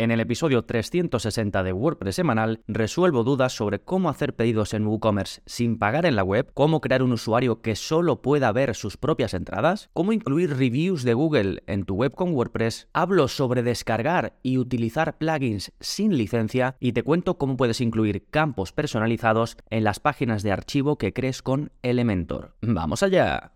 En el episodio 360 de WordPress semanal resuelvo dudas sobre cómo hacer pedidos en WooCommerce sin pagar en la web, cómo crear un usuario que solo pueda ver sus propias entradas, cómo incluir reviews de Google en tu web con WordPress, hablo sobre descargar y utilizar plugins sin licencia y te cuento cómo puedes incluir campos personalizados en las páginas de archivo que crees con Elementor. ¡Vamos allá!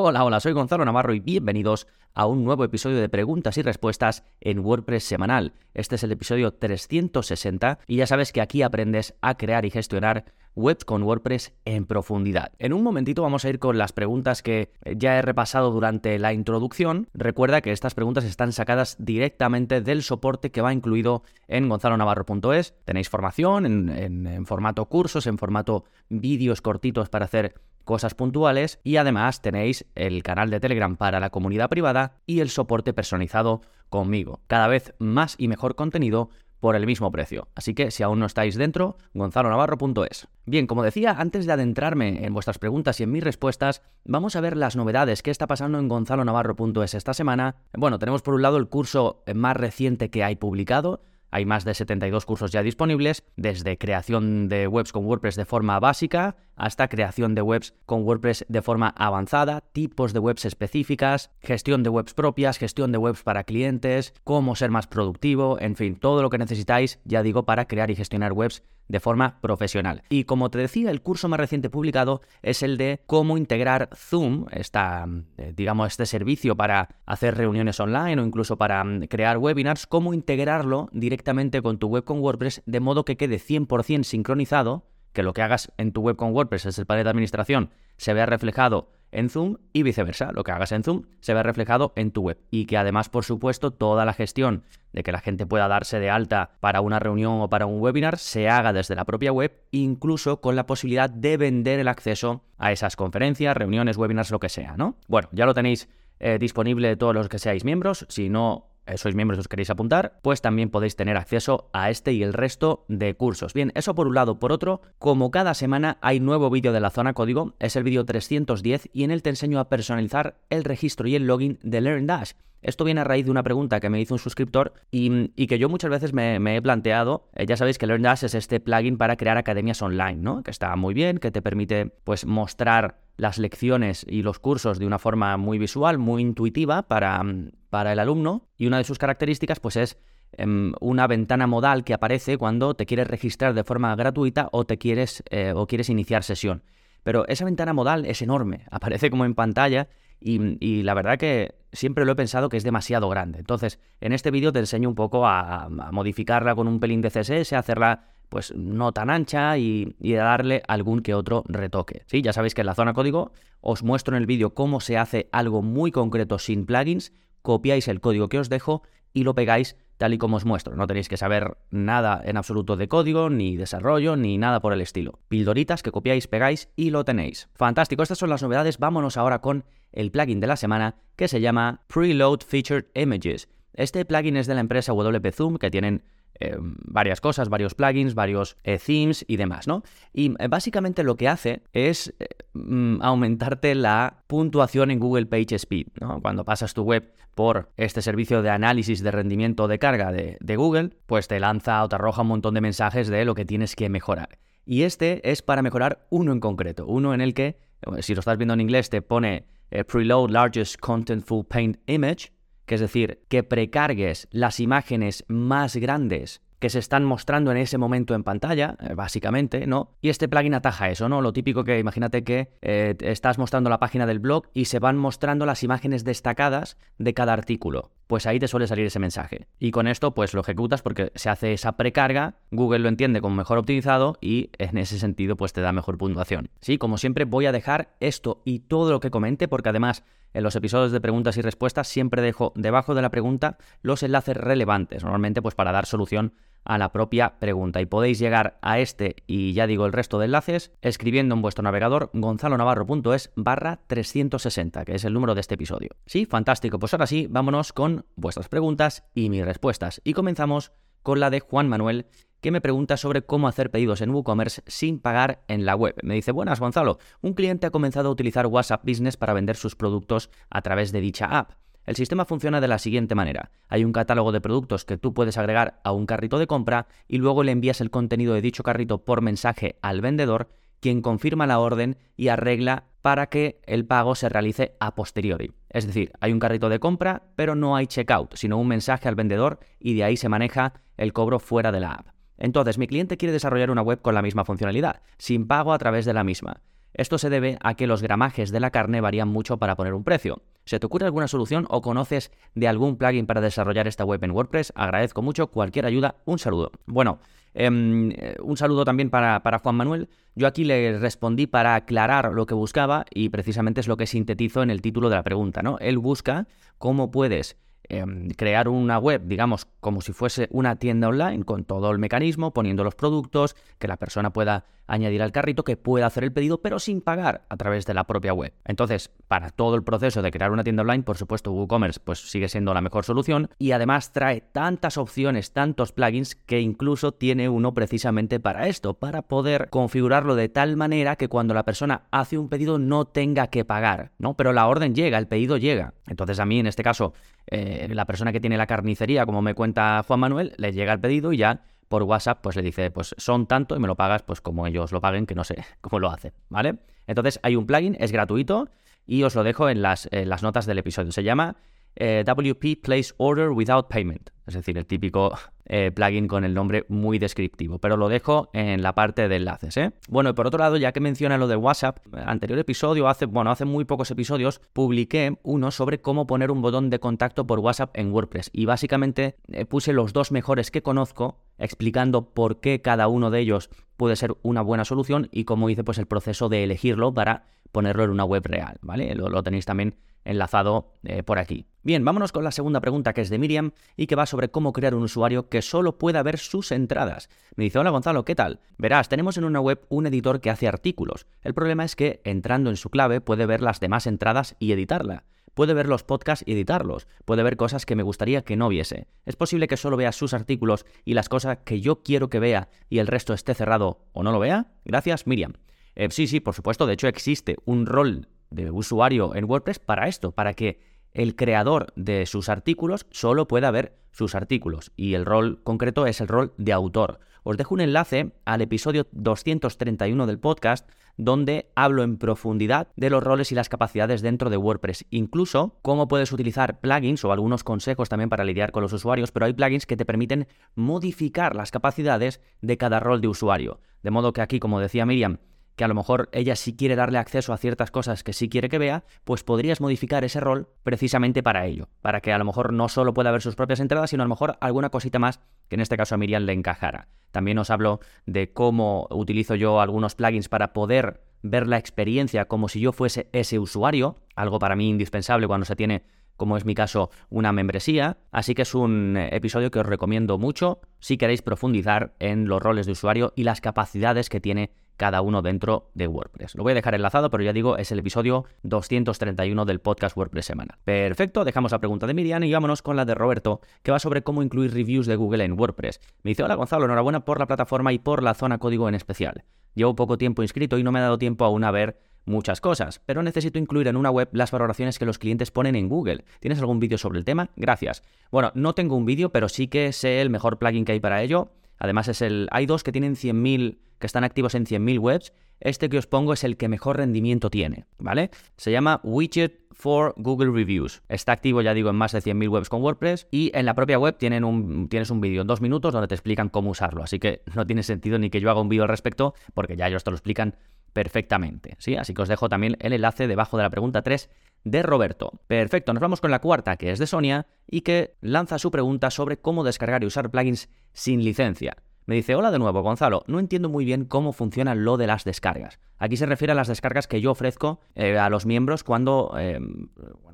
Hola, hola, soy Gonzalo Navarro y bienvenidos a un nuevo episodio de preguntas y respuestas en WordPress semanal. Este es el episodio 360 y ya sabes que aquí aprendes a crear y gestionar webs con WordPress en profundidad. En un momentito vamos a ir con las preguntas que ya he repasado durante la introducción. Recuerda que estas preguntas están sacadas directamente del soporte que va incluido en gonzalonavarro.es. Tenéis formación en, en formato cursos, en formato vídeos cortitos para hacer cosas puntuales y además tenéis el canal de Telegram para la comunidad privada y el soporte personalizado conmigo. Cada vez más y mejor contenido por el mismo precio. Así que si aún no estáis dentro, gonzalonavarro.es. Bien, como decía, antes de adentrarme en vuestras preguntas y en mis respuestas, vamos a ver las novedades que está pasando en gonzalonavarro.es esta semana. Bueno, tenemos por un lado el curso más reciente que hay publicado, hay más de 72 cursos ya disponibles, desde creación de webs con WordPress de forma básica hasta creación de webs con WordPress de forma avanzada, tipos de webs específicas, gestión de webs propias, gestión de webs para clientes, cómo ser más productivo, en fin, todo lo que necesitáis, ya digo, para crear y gestionar webs de forma profesional. Y como te decía, el curso más reciente publicado es el de cómo integrar Zoom, esta, eh, digamos, este servicio para hacer reuniones online o incluso para mm, crear webinars, cómo integrarlo directamente con tu web con WordPress de modo que quede 100% sincronizado que lo que hagas en tu web con WordPress es el panel de administración se vea reflejado en Zoom y viceversa, lo que hagas en Zoom se vea reflejado en tu web. Y que además, por supuesto, toda la gestión de que la gente pueda darse de alta para una reunión o para un webinar se haga desde la propia web, incluso con la posibilidad de vender el acceso a esas conferencias, reuniones, webinars, lo que sea, ¿no? Bueno, ya lo tenéis eh, disponible todos los que seáis miembros. Si no sois miembros os queréis apuntar, pues también podéis tener acceso a este y el resto de cursos. Bien, eso por un lado. Por otro, como cada semana hay nuevo vídeo de la zona código, es el vídeo 310 y en él te enseño a personalizar el registro y el login de LearnDash. Esto viene a raíz de una pregunta que me hizo un suscriptor y, que yo muchas veces me, he planteado. Eh, ya sabéis que LearnDash es este plugin para crear academias online, ¿no? Que está muy bien, que te permite pues mostrar las lecciones y los cursos de una forma muy visual, muy intuitiva para, para el alumno y una de sus características pues es em, una ventana modal que aparece cuando te quieres registrar de forma gratuita o te quieres eh, o quieres iniciar sesión. Pero esa ventana modal es enorme, aparece como en pantalla y, la verdad que siempre lo he pensado que es demasiado grande. Entonces, en este vídeo te enseño un poco a, modificarla con un pelín de CSS, hacerla pues no tan ancha y, y, darle algún que otro retoque. Sí, ya sabéis que en la zona código os muestro en el vídeo cómo se hace algo muy concreto sin plugins, copiáis el código que os dejo y lo pegáis tal y como os muestro. No tenéis que saber nada en absoluto de código, ni desarrollo, ni nada por el estilo. Pildoritas que copiáis, pegáis y lo tenéis. Fantástico, estas son las novedades. Vámonos ahora con el plugin de la semana que se llama Preload Featured Images. Este plugin es de la empresa WP Zoom que tienen eh, varias cosas, varios plugins, varios eh, themes y demás, ¿no? Y eh, básicamente lo que hace es mm, aumentarte la puntuación en Google Page Speed, ¿no? Cuando pasas tu web por este servicio de análisis de rendimiento de carga de, de Google, pues te lanza o te arroja un montón de mensajes de lo que tienes que mejorar. Y este es para mejorar uno en concreto, uno en el que, si lo estás viendo en inglés, te pone Preload Largest Contentful Paint Image, que es decir, que precargues las imágenes más grandes que se están mostrando en ese momento en pantalla, eh, básicamente, ¿no? Y este plugin ataja eso, ¿no? Lo típico que imagínate que eh, estás mostrando la página del blog y se van mostrando las imágenes destacadas de cada artículo. Pues ahí te suele salir ese mensaje. Y con esto, pues lo ejecutas porque se hace esa precarga, Google lo entiende como mejor optimizado y en ese sentido, pues te da mejor puntuación. Sí, como siempre, voy a dejar esto y todo lo que comente porque además en los episodios de preguntas y respuestas siempre dejo debajo de la pregunta los enlaces relevantes, normalmente pues para dar solución a la propia pregunta. Y podéis llegar a este y ya digo el resto de enlaces escribiendo en vuestro navegador gonzalonavarro.es barra 360, que es el número de este episodio. Sí, fantástico. Pues ahora sí, vámonos con vuestras preguntas y mis respuestas. Y comenzamos con la de Juan Manuel, que me pregunta sobre cómo hacer pedidos en WooCommerce sin pagar en la web. Me dice, buenas Gonzalo, un cliente ha comenzado a utilizar WhatsApp Business para vender sus productos a través de dicha app. El sistema funciona de la siguiente manera. Hay un catálogo de productos que tú puedes agregar a un carrito de compra y luego le envías el contenido de dicho carrito por mensaje al vendedor, quien confirma la orden y arregla para que el pago se realice a posteriori. Es decir, hay un carrito de compra, pero no hay checkout, sino un mensaje al vendedor y de ahí se maneja el cobro fuera de la app. Entonces, mi cliente quiere desarrollar una web con la misma funcionalidad, sin pago a través de la misma. Esto se debe a que los gramajes de la carne varían mucho para poner un precio. ¿Se te ocurre alguna solución o conoces de algún plugin para desarrollar esta web en WordPress? Agradezco mucho cualquier ayuda. Un saludo. Bueno, em, un saludo también para, para, Juan Manuel. Yo aquí le respondí para aclarar lo que buscaba y precisamente es lo que sintetizo en el título de la pregunta. ¿no? Él busca cómo puedes Em, crear una web, digamos, como si fuese una tienda online, con todo el mecanismo, poniendo los productos, que la persona pueda añadir al carrito, que pueda hacer el pedido, pero sin pagar a través de la propia web. Entonces, para todo el proceso de crear una tienda online, por supuesto, WooCommerce pues sigue siendo la mejor solución y además trae tantas opciones, tantos plugins que incluso tiene uno precisamente para esto, para poder configurarlo de tal manera que cuando la persona hace un pedido no tenga que pagar, ¿no? Pero la orden llega, el pedido llega. Entonces, a mí en este caso eh, la persona que tiene la carnicería, como me cuenta Juan Manuel, le llega el pedido y ya por WhatsApp pues le dice, pues son tanto y me lo pagas pues como ellos lo paguen, que no sé cómo lo hacen, ¿vale? Entonces hay un plugin, es gratuito y os lo dejo en las, las notas del episodio. Se llama eh, WP Place Order Without Payment, es decir, el típico eh, plugin con el nombre muy descriptivo, pero lo dejo en la parte de enlaces. ¿eh? Bueno, y por otro lado, ya que menciona lo de WhatsApp, anterior episodio, hace, bueno, hace muy pocos episodios, publiqué uno sobre cómo poner un botón de contacto por WhatsApp en WordPress y básicamente eh, puse los dos mejores que conozco explicando por qué cada uno de ellos puede ser una buena solución y cómo hice pues el proceso de elegirlo para ponerlo en una web real, ¿vale? Lo, tenéis también enlazado eh, por aquí. Bien, vámonos con la segunda pregunta que es de Miriam y que va sobre cómo crear un usuario que solo pueda ver sus entradas. Me dice, hola Gonzalo, ¿qué tal? Verás, tenemos en una web un editor que hace artículos. El problema es que entrando en su clave puede ver las demás entradas y editarla. Puede ver los podcasts y editarlos. Puede ver cosas que me gustaría que no viese. Es posible que solo vea sus artículos y las cosas que yo quiero que vea y el resto esté cerrado o no lo vea. Gracias, Miriam. Eh, sí, sí, por supuesto. De hecho, existe un rol de usuario en WordPress para esto, para que el creador de sus artículos solo pueda ver sus artículos y el rol concreto es el rol de autor. Os dejo un enlace al episodio 231 del podcast donde hablo en profundidad de los roles y las capacidades dentro de WordPress, incluso cómo puedes utilizar plugins o algunos consejos también para lidiar con los usuarios, pero hay plugins que te permiten modificar las capacidades de cada rol de usuario. De modo que aquí, como decía Miriam, que a lo mejor ella sí quiere darle acceso a ciertas cosas que sí quiere que vea, pues podrías modificar ese rol precisamente para ello, para que a lo mejor no solo pueda ver sus propias entradas, sino a lo mejor alguna cosita más que en este caso a Miriam le encajara. También os hablo de cómo utilizo yo algunos plugins para poder ver la experiencia como si yo fuese ese usuario, algo para mí indispensable cuando se tiene como es mi caso, una membresía. Así que es un episodio que os recomiendo mucho si queréis profundizar en los roles de usuario y las capacidades que tiene cada uno dentro de WordPress. Lo voy a dejar enlazado, pero ya digo, es el episodio 231 del podcast WordPress Semana. Perfecto, dejamos la pregunta de Miriam y vámonos con la de Roberto, que va sobre cómo incluir reviews de Google en WordPress. Me dice, hola Gonzalo, enhorabuena por la plataforma y por la zona código en especial. Llevo poco tiempo inscrito y no me ha dado tiempo aún a ver muchas cosas, pero necesito incluir en una web las valoraciones que los clientes ponen en Google. ¿Tienes algún vídeo sobre el tema? Gracias. Bueno, no tengo un vídeo, pero sí que sé el mejor plugin que hay para ello. Además es el hay dos que tienen 100.000 que están activos en 100.000 webs. Este que os pongo es el que mejor rendimiento tiene, ¿vale? Se llama Widget for Google Reviews. Está activo, ya digo, en más de 100.000 webs con WordPress y en la propia web tienen un, tienes un vídeo en dos minutos donde te explican cómo usarlo. Así que no tiene sentido ni que yo haga un vídeo al respecto porque ya ellos te lo explican perfectamente, ¿sí? Así que os dejo también el enlace debajo de la pregunta 3 de Roberto. Perfecto, nos vamos con la cuarta, que es de Sonia, y que lanza su pregunta sobre cómo descargar y usar plugins sin licencia. Me dice, hola de nuevo, Gonzalo, no entiendo muy bien cómo funciona lo de las descargas. Aquí se refiere a las descargas que yo ofrezco eh, a los miembros cuando em,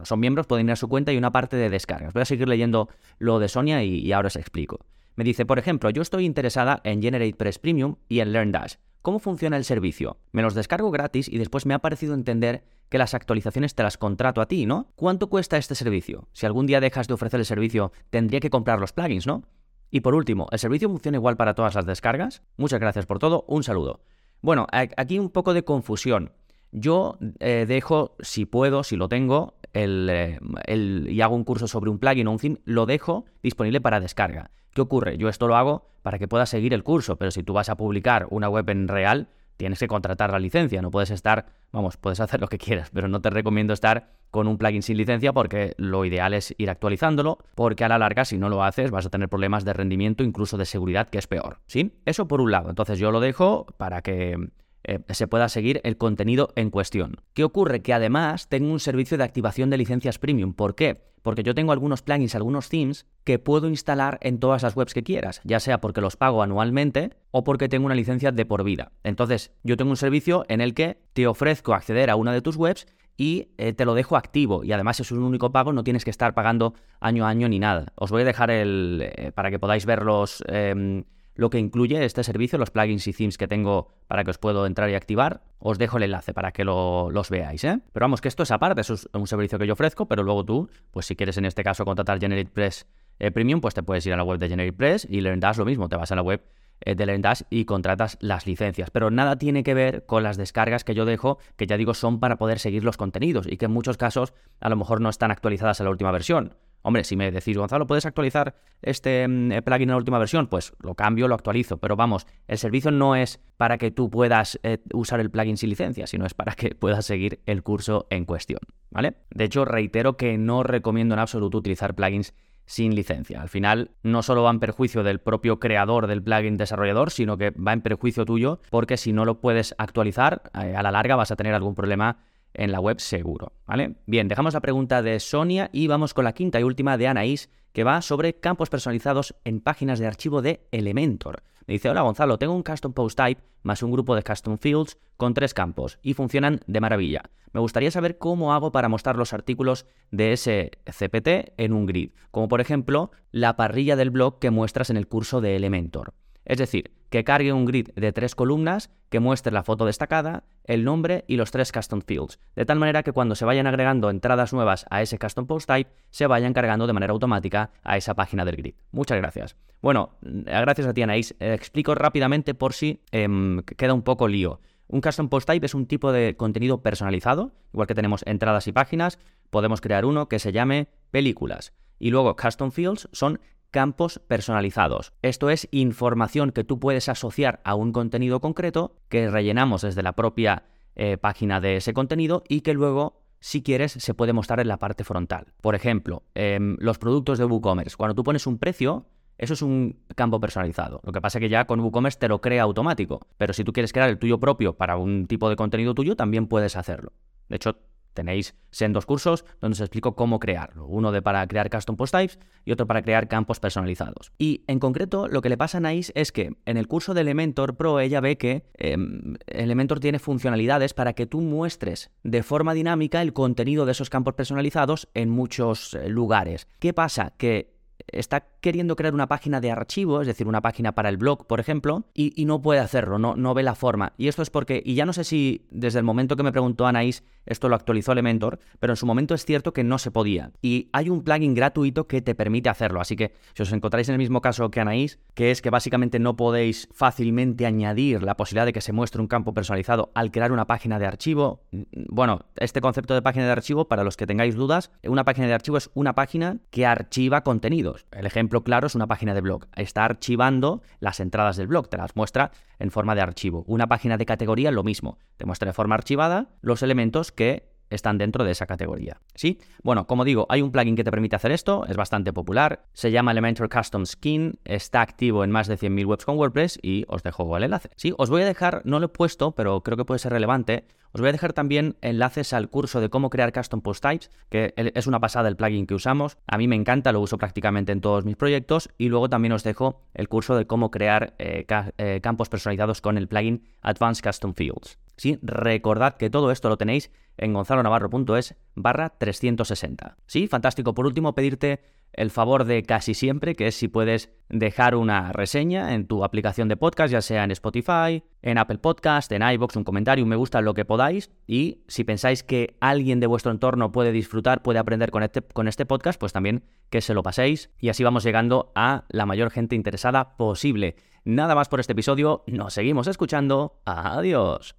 son miembros, pueden ir a su cuenta y una parte de descargas. Voy a seguir leyendo lo de Sonia y, y ahora os explico. Me dice, por ejemplo, yo estoy interesada en GeneratePress Premium y en LearnDash. ¿Cómo funciona el servicio? Me los descargo gratis y después me ha parecido entender que las actualizaciones te las contrato a ti, ¿no? ¿Cuánto cuesta este servicio? Si algún día dejas de ofrecer el servicio, tendría que comprar los plugins, ¿no? Y por último, ¿el servicio funciona igual para todas las descargas? Muchas gracias por todo, un saludo. Bueno, aquí un poco de confusión. Yo eh, dejo, si puedo, si lo tengo, eh, el, y hago un curso sobre un plugin o un theme, lo dejo disponible para descarga. ¿Qué ocurre? Yo esto lo hago para que puedas seguir el curso, pero si tú vas a publicar una web en real, tienes que contratar la licencia, no puedes estar, vamos, puedes hacer lo que quieras, pero no te recomiendo estar con un plugin sin licencia porque lo ideal es ir actualizándolo, porque a la larga si no lo haces vas a tener problemas de rendimiento, incluso de seguridad, que es peor, ¿sí? Eso por un lado, entonces yo lo dejo para que eh, se pueda seguir el contenido en cuestión. ¿Qué ocurre? Que además tengo un servicio de activación de licencias premium. ¿Por qué? Porque yo tengo algunos plugins, algunos themes que puedo instalar en todas las webs que quieras, ya sea porque los pago anualmente o porque tengo una licencia de por vida. Entonces, yo tengo un servicio en el que te ofrezco acceder a una de tus webs y eh, te lo dejo activo. Y además es un único pago, no tienes que estar pagando año a año ni nada. Os voy a dejar el. Eh, para que podáis ver los, em, lo que incluye este servicio, los plugins y themes que tengo para que os puedo entrar y activar. Os dejo el enlace para que los veáis, ¿eh? Pero vamos, que esto es aparte, es un servicio que yo ofrezco, pero luego tú, pues si quieres en este caso contratar GeneratePress eh, Premium, pues te puedes ir a la web de GeneratePress y LearnDash lo mismo, te vas a la web eh, de LearnDash y contratas las licencias. Pero nada tiene que ver con las descargas que yo dejo, que ya digo son para poder seguir los contenidos y que en muchos casos a lo mejor no están actualizadas a la última versión. Hombre, si me decís, Gonzalo, ¿puedes actualizar este mm, plugin en la última versión? Pues lo cambio, lo actualizo. Pero vamos, el servicio no es para que tú puedas eh, usar el plugin sin licencia, sino es para que puedas seguir el curso en cuestión. ¿Vale? De hecho, reitero que no recomiendo en absoluto utilizar plugins sin licencia. Al final, no solo va en perjuicio del propio creador del plugin desarrollador, sino que va en perjuicio tuyo, porque si no lo puedes actualizar, eh, a la larga vas a tener algún problema en la web seguro, ¿vale? Bien, dejamos la pregunta de Sonia y vamos con la quinta y última de Anaís, que va sobre campos personalizados en páginas de archivo de Elementor. Me dice, hola Gonzalo, tengo un custom post type más un grupo de custom fields con tres campos y funcionan de maravilla. Me gustaría saber cómo hago para mostrar los artículos de ese CPT en un grid, como por ejemplo la parrilla del blog que muestras en el curso de Elementor. Es decir, que cargue un grid de tres columnas que muestre la foto destacada, el nombre y los tres custom fields, de tal manera que cuando se vayan agregando entradas nuevas a ese custom post type, se vayan cargando de manera automática a esa página del grid. Muchas gracias. Bueno, eh, gracias a ti Anaís. Eh, explico rápidamente por si em, queda un poco lío. Un custom post type es un tipo de contenido personalizado, igual que tenemos entradas y páginas, podemos crear uno que se llame películas. Y luego custom fields son campos personalizados. Esto es información que tú puedes asociar a un contenido concreto que rellenamos desde la propia eh, página de ese contenido y que luego si quieres, se puede mostrar en la parte frontal. Por ejemplo, em, los productos de WooCommerce. Cuando tú pones un precio, eso es un campo personalizado. Lo que pasa es que ya con WooCommerce te lo crea automático. Pero si tú quieres crear el tuyo propio para un tipo de contenido tuyo, también puedes hacerlo. De hecho, Tenéis dos cursos donde os explico cómo crearlo. Uno de para crear custom post types y otro para crear campos personalizados. Y en concreto, lo que le pasa a Nice es que en el curso de Elementor Pro ella ve que em, Elementor tiene funcionalidades para que tú muestres de forma dinámica el contenido de esos campos personalizados en muchos eh, lugares. ¿Qué pasa? Que está queriendo crear una página de archivo, es decir, una página para el blog, por ejemplo, y, no puede hacerlo, no, no, ve la forma. Y esto es porque, y ya no sé si desde el momento que me preguntó Anaís, esto lo actualizó Elementor, pero en su momento es cierto que no se podía. Y hay un plugin gratuito que te permite hacerlo. Así que si os encontráis en el mismo caso que Anaís, que es que básicamente no podéis fácilmente añadir la posibilidad de que se muestre un campo personalizado al crear una página de archivo, bueno, este concepto de página de archivo, para los que tengáis dudas, una página de archivo es una página que archiva contenidos. El ejemplo claro es una página de blog. Está archivando las entradas del blog, te las muestra en forma de archivo. Una página de categoría, lo mismo. Te muestra de forma archivada los elementos que están dentro de esa categoría. ¿Sí? Bueno, como digo, hay un plugin que te permite hacer esto, es bastante popular, se llama Elementor Custom Skin, está activo en más de 100.000 webs con WordPress y os dejo el enlace. Sí, os voy a dejar, no lo he puesto, pero creo que puede ser relevante, os voy a dejar también enlaces al curso de cómo crear custom post types, que es una pasada el plugin que usamos. A mí me encanta, lo uso prácticamente en todos mis proyectos. Y luego también os dejo el curso de cómo crear eh, eh, campos personalizados con el plugin Advanced Custom Fields. ¿sí? Recordad que todo esto lo tenéis en gonzalonavarro.es barra 360. Sí, fantástico. Por último, pedirte el favor de casi siempre, que es si puedes dejar una reseña en tu aplicación de podcast, ya sea en Spotify, en Apple Podcast, en iBox, un comentario, un me gusta, lo que podáis. Y si pensáis que alguien de vuestro entorno puede disfrutar, puede aprender con este, con este podcast, pues también que se lo paséis. Y así vamos llegando a la mayor gente interesada posible. Nada más por este episodio, nos seguimos escuchando. Adiós.